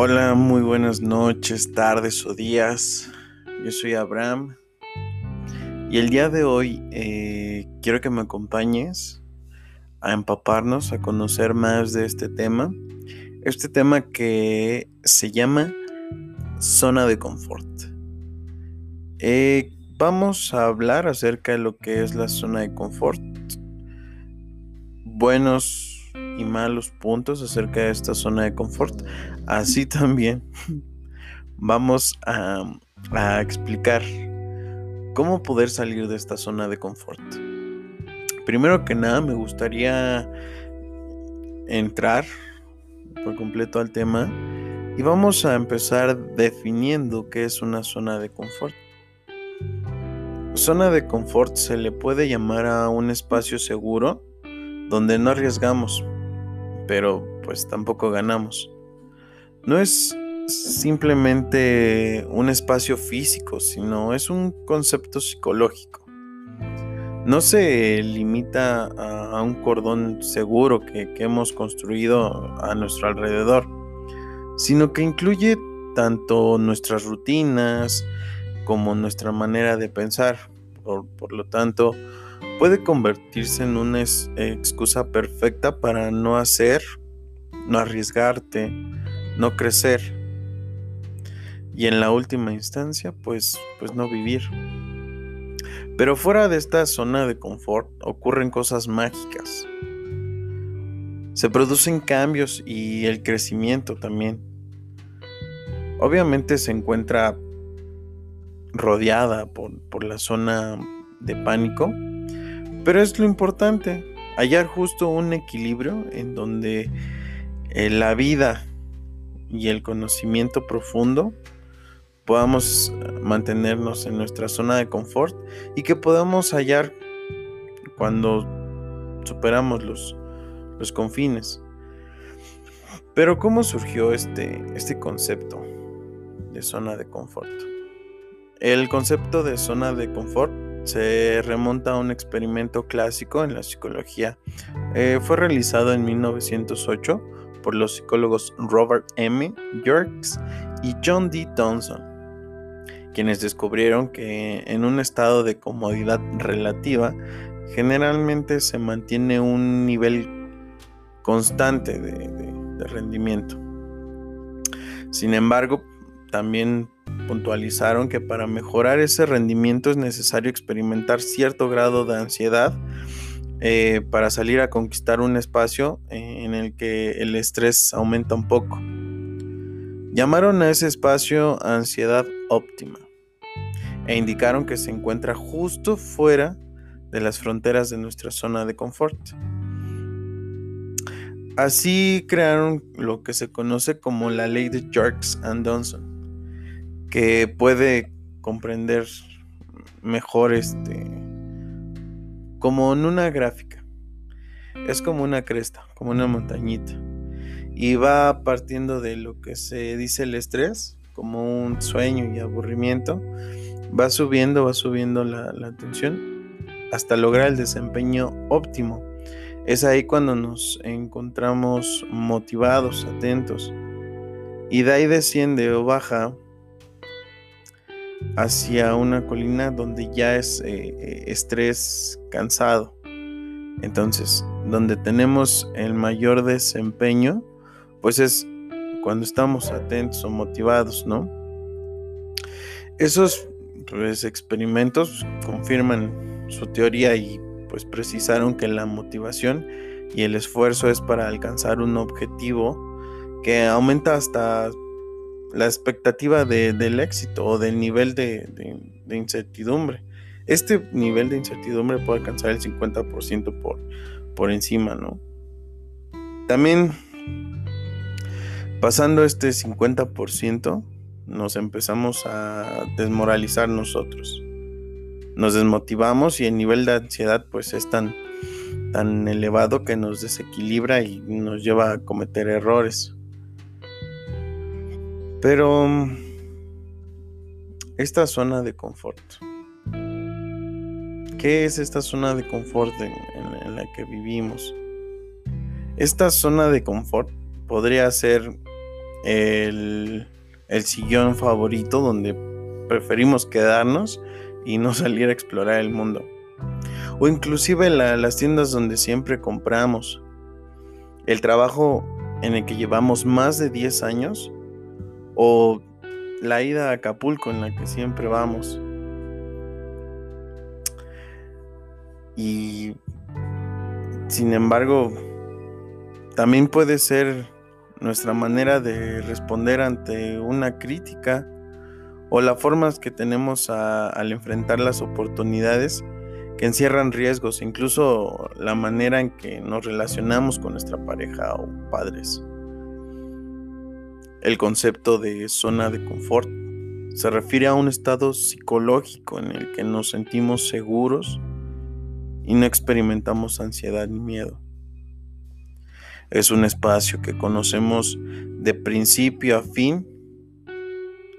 Hola, muy buenas noches, tardes o días. Yo soy Abraham y el día de hoy eh, quiero que me acompañes a empaparnos, a conocer más de este tema. Este tema que se llama zona de confort. Eh, vamos a hablar acerca de lo que es la zona de confort. Buenos y malos puntos acerca de esta zona de confort. Así también vamos a, a explicar cómo poder salir de esta zona de confort. Primero que nada me gustaría entrar por completo al tema y vamos a empezar definiendo qué es una zona de confort. Zona de confort se le puede llamar a un espacio seguro donde no arriesgamos, pero pues tampoco ganamos. No es simplemente un espacio físico, sino es un concepto psicológico. No se limita a, un cordón seguro que, hemos construido a nuestro alrededor, sino que incluye tanto nuestras rutinas como nuestra manera de pensar. Por, lo tanto, puede convertirse en una excusa perfecta para no hacer, no arriesgarte, no crecer y en la última instancia pues pues no vivir. Pero fuera de esta zona de confort ocurren cosas mágicas. Se producen cambios y el crecimiento también. Obviamente se encuentra rodeada por, por la zona de pánico, pero es lo importante, hallar justo un equilibrio en donde eh, la vida y el conocimiento profundo podamos mantenernos en nuestra zona de confort y que podamos hallar cuando superamos los, los confines. Pero ¿cómo surgió este, este concepto de zona de confort? El concepto de zona de confort se remonta a un experimento clásico en la psicología. Eh, fue realizado en 1908 por los psicólogos Robert M. Yerkes y John D. Thompson, quienes descubrieron que en un estado de comodidad relativa generalmente se mantiene un nivel constante de, rendimiento. Sin embargo, también puntualizaron que para mejorar ese rendimiento es necesario experimentar cierto grado de ansiedad eh, para salir a conquistar un espacio eh, en el que el estrés aumenta un poco. Llamaron a ese espacio ansiedad óptima e indicaron que se encuentra justo fuera de las fronteras de nuestra zona de confort. Así crearon lo que se conoce como la ley de Jerks and Johnson que puede comprender mejor este como en una gráfica. Es como una cresta, como una montañita. Y va partiendo de lo que se dice el estrés, como un sueño y aburrimiento. Va subiendo, va subiendo la, la tensión hasta lograr el desempeño óptimo. Es ahí cuando nos encontramos motivados, atentos. Y de ahí desciende o baja hacia una colina donde ya es eh, eh, estrés cansado. Entonces, donde tenemos el mayor desempeño, pues es cuando estamos atentos o motivados, ¿no? Esos pues, experimentos confirman su teoría y pues precisaron que la motivación y el esfuerzo es para alcanzar un objetivo que aumenta hasta la expectativa del éxito o del nivel de, incertidumbre. Este nivel de incertidumbre puede alcanzar el 50% por, por encima, ¿no? También pasando este 50%, nos empezamos a desmoralizar nosotros. Nos desmotivamos y el nivel de ansiedad pues es tan, tan elevado que nos desequilibra y nos lleva a cometer errores. Pero esta zona de confort. ¿Qué es esta zona de confort en, la que vivimos? Esta zona de confort podría ser el, el sillón favorito donde preferimos quedarnos y no salir a explorar el mundo. O inclusive las tiendas donde siempre compramos. El trabajo en el que llevamos más de 10 años. O la ida a Acapulco en la que siempre vamos. Y sin embargo, también puede ser nuestra manera de responder ante una crítica o las formas que tenemos al enfrentar las oportunidades que encierran riesgos, incluso la manera en que nos relacionamos con nuestra pareja o padres. El concepto de zona de confort se refiere a un estado psicológico en el que nos sentimos seguros y no experimentamos ansiedad ni miedo. Es un espacio que conocemos de principio a fin,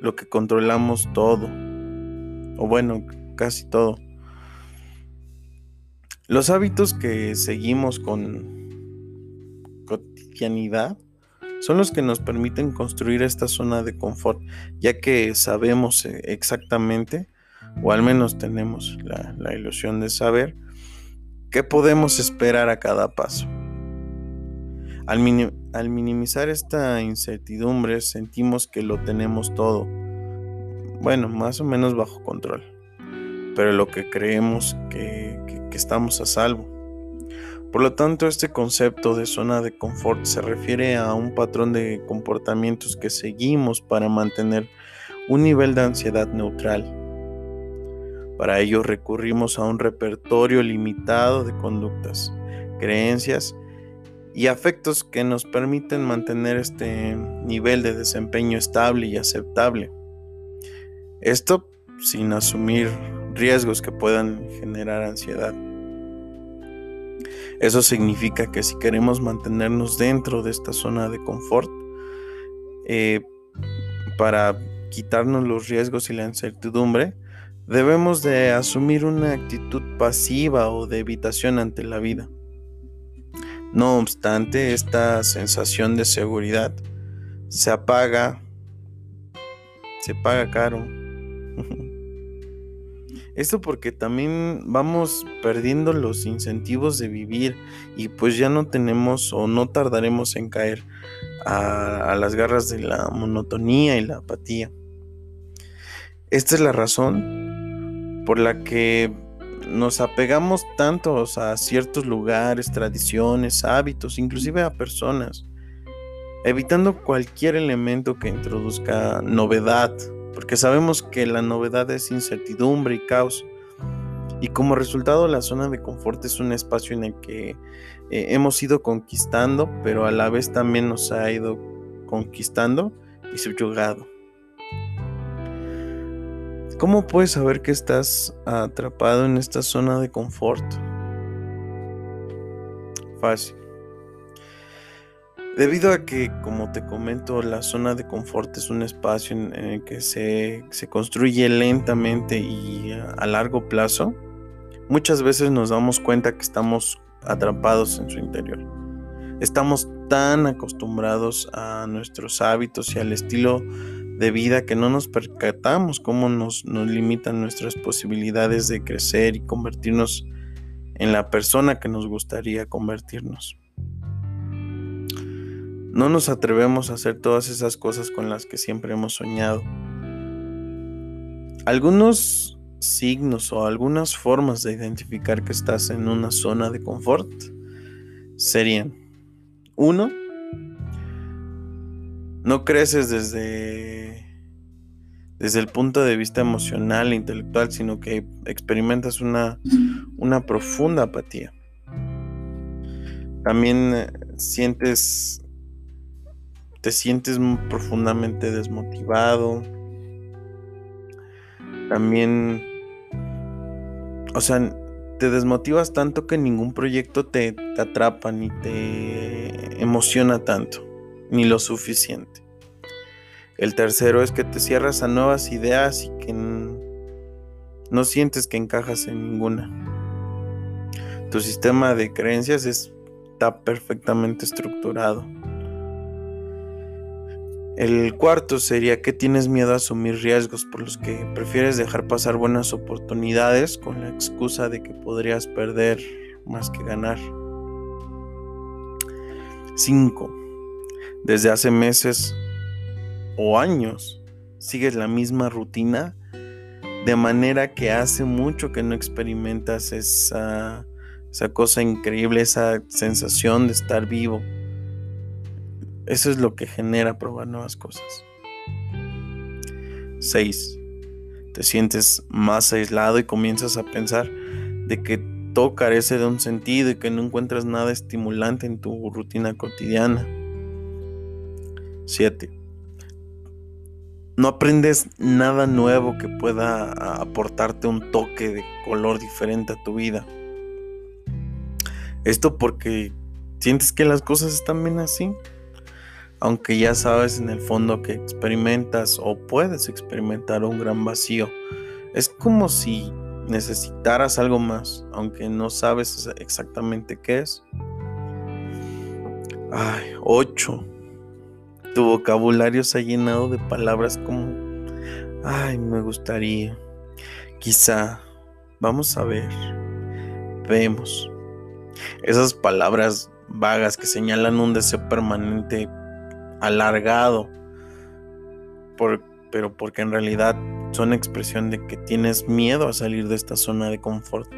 lo que controlamos todo, o bueno, casi todo. Los hábitos que seguimos con cotidianidad son los que nos permiten construir esta zona de confort, ya que sabemos eh, exactamente, o al menos tenemos la, ilusión de saber, qué podemos esperar a cada paso. Al, minimizar esta incertidumbre sentimos que lo tenemos todo, bueno, más o menos bajo control, pero lo que creemos que, que estamos a salvo. Por lo tanto, este concepto de zona de confort se refiere a un patrón de comportamientos que seguimos para mantener un nivel de ansiedad neutral. Para ello recurrimos a un repertorio limitado de conductas, creencias y afectos que nos permiten mantener este nivel de desempeño estable y aceptable. Esto sin asumir riesgos que puedan generar ansiedad. Eso significa que si queremos mantenernos dentro de esta zona de confort, eh, para quitarnos los riesgos y la incertidumbre, debemos de asumir una actitud pasiva o de evitación ante la vida. No obstante, esta sensación de seguridad se apaga, se paga caro. Esto porque también vamos perdiendo los incentivos de vivir y pues ya no tenemos o no tardaremos en caer a, las garras de la monotonía y la apatía. Esta es la razón por la que nos apegamos tanto a ciertos lugares, tradiciones, hábitos, inclusive a personas, evitando cualquier elemento que introduzca novedad porque sabemos que la novedad es incertidumbre y caos. Y como resultado la zona de confort es un espacio en el que eh, hemos ido conquistando, pero a la vez también nos ha ido conquistando y subyugado. ¿Cómo puedes saber que estás atrapado en esta zona de confort? Fácil. Debido a que, como te comento, la zona de confort es un espacio en, el que se, construye lentamente y a, largo plazo, muchas veces nos damos cuenta que estamos atrapados en su interior. Estamos tan acostumbrados a nuestros hábitos y al estilo de vida que no nos percatamos cómo nos, nos limitan nuestras posibilidades de crecer y convertirnos en la persona que nos gustaría convertirnos. No nos atrevemos a hacer todas esas cosas con las que siempre hemos soñado. Algunos signos o algunas formas de identificar que estás en una zona de confort serían, uno, no creces desde, desde el punto de vista emocional e intelectual, sino que experimentas una, una profunda apatía. También eh, sientes te sientes profundamente desmotivado. También, o sea, te desmotivas tanto que ningún proyecto te, atrapa ni te emociona tanto, ni lo suficiente. El tercero es que te cierras a nuevas ideas y que no sientes que encajas en ninguna. Tu sistema de creencias está perfectamente estructurado El cuarto sería que tienes miedo a asumir riesgos por los que prefieres dejar pasar buenas oportunidades con la excusa de que podrías perder más que ganar. 5. Desde hace meses o años sigues la misma rutina de manera que hace mucho que no experimentas esa, esa cosa increíble, esa sensación de estar vivo. Eso es lo que genera probar nuevas cosas. 6. Te sientes más aislado y comienzas a pensar de que todo carece de un sentido y que no encuentras nada estimulante en tu rutina cotidiana. 7. No aprendes nada nuevo que pueda aportarte un toque de color diferente a tu vida. Esto porque sientes que las cosas están bien así aunque ya sabes en el fondo que experimentas o puedes experimentar un gran vacío. Es como si necesitaras algo más, aunque no sabes exactamente qué es. Ay, 8. Tu vocabulario se ha llenado de palabras como, ay, me gustaría, quizá, vamos a ver, vemos. Esas palabras vagas que señalan un deseo permanente alargado, pero porque en realidad son expresión de que tienes miedo a salir de esta zona de confort.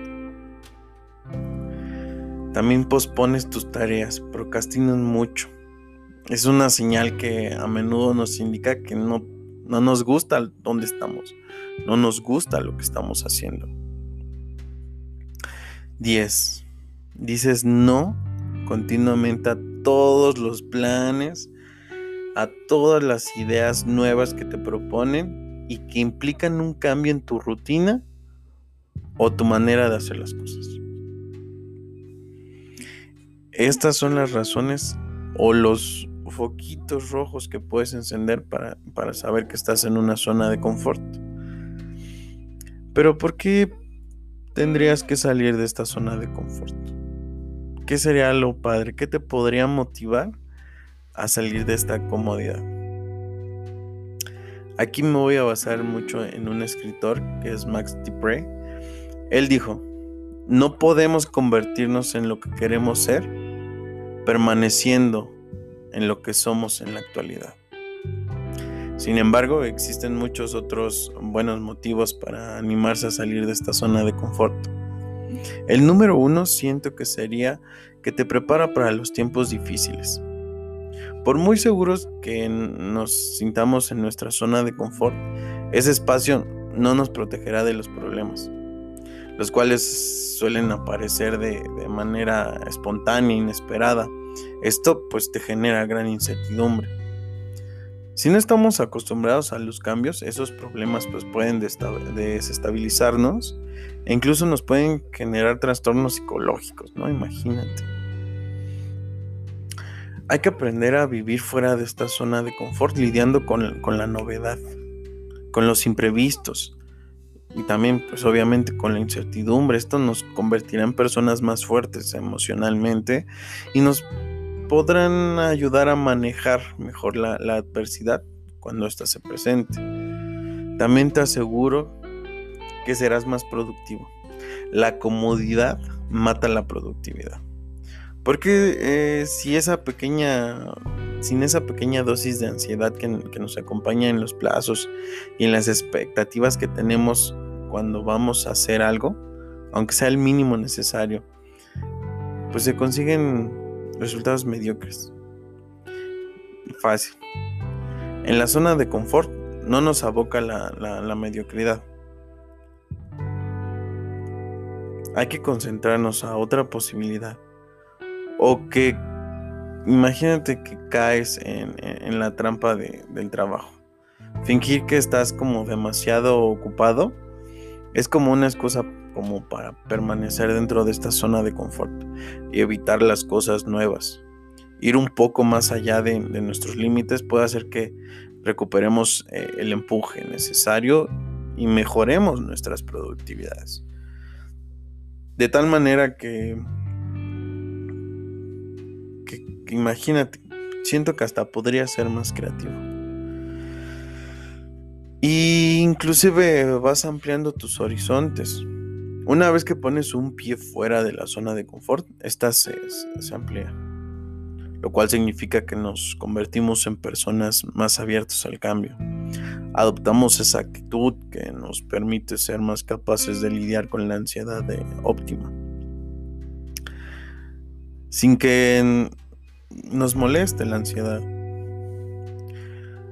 También pospones tus tareas, procrastinas mucho. Es una señal que a menudo nos indica que no, no nos gusta donde estamos, no nos gusta lo que estamos haciendo. 10. Dices no continuamente a todos los planes a todas las ideas nuevas que te proponen y que implican un cambio en tu rutina o tu manera de hacer las cosas. Estas son las razones o los foquitos rojos que puedes encender para, para saber que estás en una zona de confort. Pero ¿por qué tendrías que salir de esta zona de confort? ¿Qué sería lo padre? ¿Qué te podría motivar a salir de esta comodidad. Aquí me voy a basar mucho en un escritor que es Max Dupre. Él dijo, no podemos convertirnos en lo que queremos ser permaneciendo en lo que somos en la actualidad. Sin embargo, existen muchos otros buenos motivos para animarse a salir de esta zona de confort. El número uno siento que sería que te prepara para los tiempos difíciles. Por muy seguros que nos sintamos en nuestra zona de confort, ese espacio no nos protegerá de los problemas, los cuales suelen aparecer de, manera espontánea, inesperada. Esto pues te genera gran incertidumbre. Si no estamos acostumbrados a los cambios, esos problemas pues pueden desestabilizarnos e incluso nos pueden generar trastornos psicológicos, ¿no? Imagínate. Hay que aprender a vivir fuera de esta zona de confort, lidiando con, la novedad, con los imprevistos y también, pues obviamente, con la incertidumbre. Esto nos convertirá en personas más fuertes emocionalmente y nos podrán ayudar a manejar mejor la, la adversidad cuando ésta se presente. También te aseguro que serás más productivo. La comodidad mata la productividad. Porque eh, si esa pequeña, sin esa pequeña dosis de ansiedad que, nos acompaña en los plazos y en las expectativas que tenemos cuando vamos a hacer algo, aunque sea el mínimo necesario, pues se consiguen resultados mediocres. Fácil. En la zona de confort no nos aboca la mediocridad. Hay que concentrarnos a otra posibilidad o que imagínate que caes en, la trampa del trabajo. Fingir que estás como demasiado ocupado es como una excusa como para permanecer dentro de esta zona de confort y evitar las cosas nuevas. Ir un poco más allá de, nuestros límites puede hacer que recuperemos eh, el empuje necesario y mejoremos nuestras productividades. De tal manera que imagínate, siento que hasta podría ser más creativo. Y inclusive vas ampliando tus horizontes. Una vez que pones un pie fuera de la zona de confort, esta se, se amplía. Lo cual significa que nos convertimos en personas más abiertas al cambio. Adoptamos esa actitud que nos permite ser más capaces de lidiar con la ansiedad de óptima. Sin que nos moleste la ansiedad.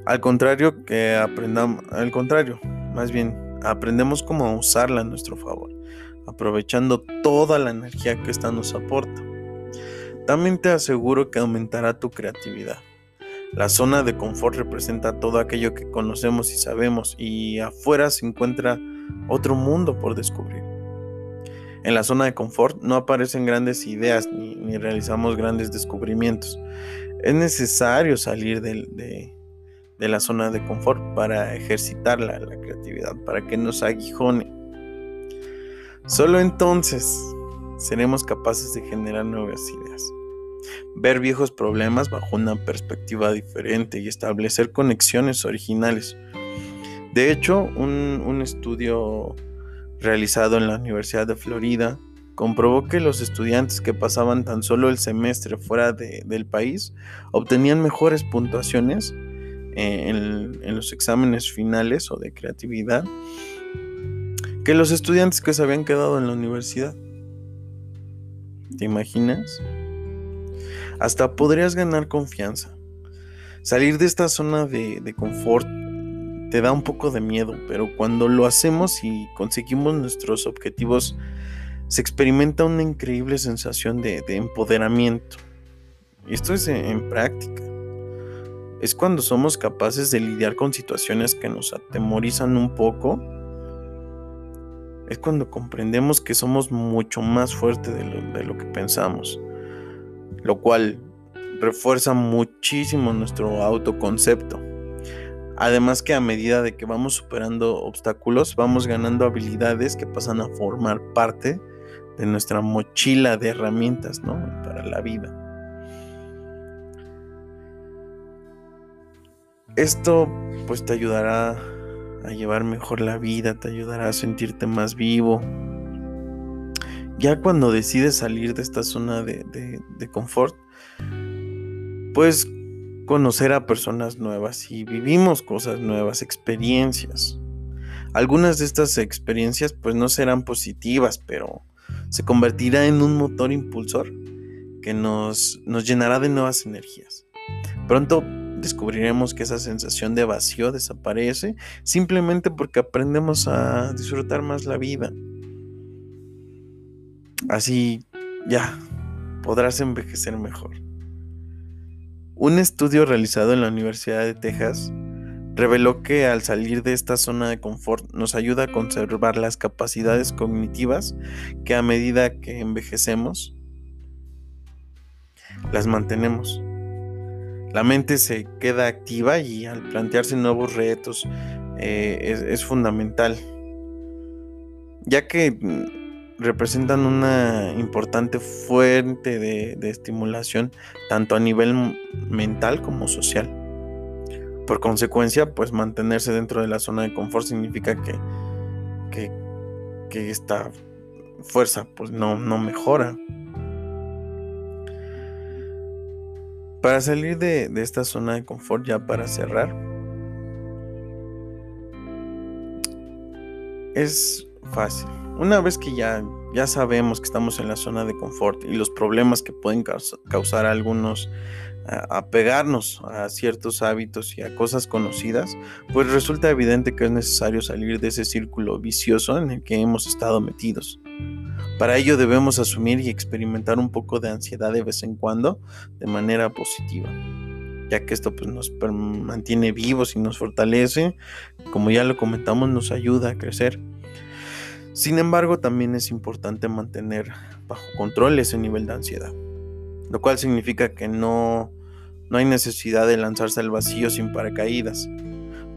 Al contrario que aprendamos, al contrario, más bien aprendemos cómo usarla a nuestro favor, aprovechando toda la energía que ésta nos aporta. También te aseguro que aumentará tu creatividad. La zona de confort representa todo aquello que conocemos y sabemos y afuera se encuentra otro mundo por descubrir. En la zona de confort no aparecen grandes ideas ni, realizamos grandes descubrimientos. Es necesario salir de, la zona de confort para ejercitar la, creatividad, para que nos aguijone. Solo entonces seremos capaces de generar nuevas ideas ver viejos problemas bajo una perspectiva diferente y establecer conexiones originales. De hecho, un, estudio realizado en la Universidad de Florida comprobó que los estudiantes que pasaban tan solo el semestre fuera del país obtenían mejores puntuaciones eh, en, en, los exámenes finales o de creatividad que los estudiantes que se habían quedado en la universidad. ¿Te imaginas? hasta podrías ganar confianza. Salir de esta zona de, confort te da un poco de miedo, pero cuando lo hacemos y conseguimos nuestros objetivos, se experimenta una increíble sensación de, empoderamiento. Y esto es en práctica. Es cuando somos capaces de lidiar con situaciones que nos atemorizan un poco. Es cuando comprendemos que somos mucho más fuertes de lo que pensamos lo cual refuerza muchísimo nuestro autoconcepto. Además que a medida de que vamos superando obstáculos, vamos ganando habilidades que pasan a formar parte de nuestra mochila de herramientas ¿no? para la vida. Esto pues te ayudará a llevar mejor la vida, te ayudará a sentirte más vivo, ya cuando decides salir de esta zona de, confort, puedes conocer a personas nuevas y vivimos cosas nuevas, experiencias. Algunas de estas experiencias pues no serán positivas, pero se convertirá en un motor impulsor que nos, nos llenará de nuevas energías. Pronto descubriremos que esa sensación de vacío desaparece simplemente porque aprendemos a disfrutar más la vida. Así ya podrás envejecer mejor. Un estudio realizado en la Universidad de Texas reveló que al salir de esta zona de confort nos ayuda a conservar las capacidades cognitivas que a medida que envejecemos las mantenemos. La mente se queda activa y al plantearse nuevos retos eh, es fundamental, ya que representan una importante fuente de, estimulación tanto a nivel mental como social. Por consecuencia, pues mantenerse dentro de la zona de confort significa que, que, esta fuerza pues no, no mejora. Para salir de, de esta zona de confort, ya para cerrar, es fácil una vez que ya, ya sabemos que estamos en la zona de confort y los problemas que pueden causar a algunos apegarnos a ciertos hábitos y a cosas conocidas, pues resulta evidente que es necesario salir de ese círculo vicioso en el que hemos estado metidos. Para ello debemos asumir y experimentar un poco de ansiedad de vez en cuando de manera positiva, ya que esto pues, nos mantiene vivos y nos fortalece, como ya lo comentamos, nos ayuda a crecer. Sin embargo, también es importante mantener bajo control ese nivel de ansiedad, lo cual significa que no, no hay necesidad de lanzarse al vacío sin paracaídas.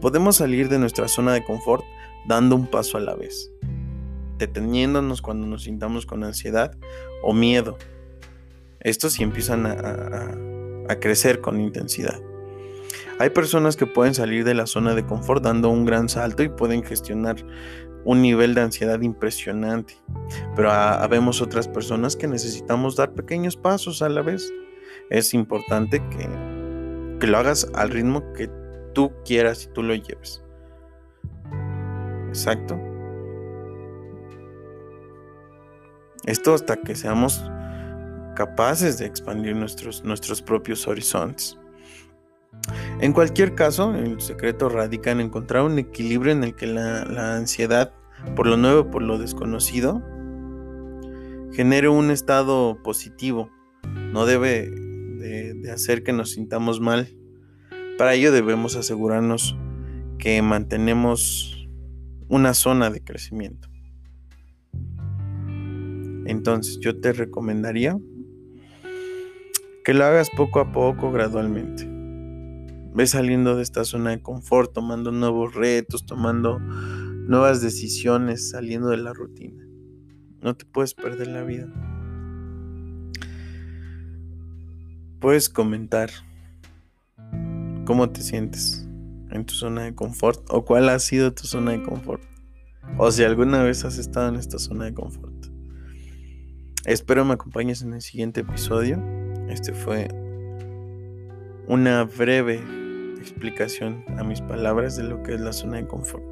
Podemos salir de nuestra zona de confort dando un paso a la vez, deteniéndonos cuando nos sintamos con ansiedad o miedo. Estos sí empiezan a, a crecer con intensidad. Hay personas que pueden salir de la zona de confort dando un gran salto y pueden gestionar un nivel de ansiedad impresionante. Pero habemos otras personas que necesitamos dar pequeños pasos a la vez. Es importante que, que lo hagas al ritmo que tú quieras y tú lo lleves. Exacto. Esto hasta que seamos capaces de expandir nuestros, nuestros propios horizontes. En cualquier caso, el secreto radica en encontrar un equilibrio en el que la, ansiedad por lo nuevo, por lo desconocido, genere un estado positivo. No debe de, hacer que nos sintamos mal. Para ello debemos asegurarnos que mantenemos una zona de crecimiento. Entonces yo te recomendaría que lo hagas poco a poco, gradualmente. Ve saliendo de esta zona de confort, tomando nuevos retos, tomando nuevas decisiones, saliendo de la rutina. No te puedes perder la vida. Puedes comentar cómo te sientes en tu zona de confort o cuál ha sido tu zona de confort. O si alguna vez has estado en esta zona de confort. Espero me acompañes en el siguiente episodio. Este fue una breve explicación a mis palabras de lo que es la zona de confort.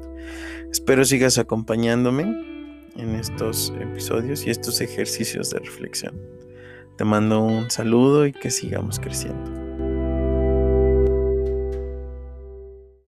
Espero sigas acompañándome en estos episodios y estos ejercicios de reflexión. Te mando un saludo y que sigamos creciendo.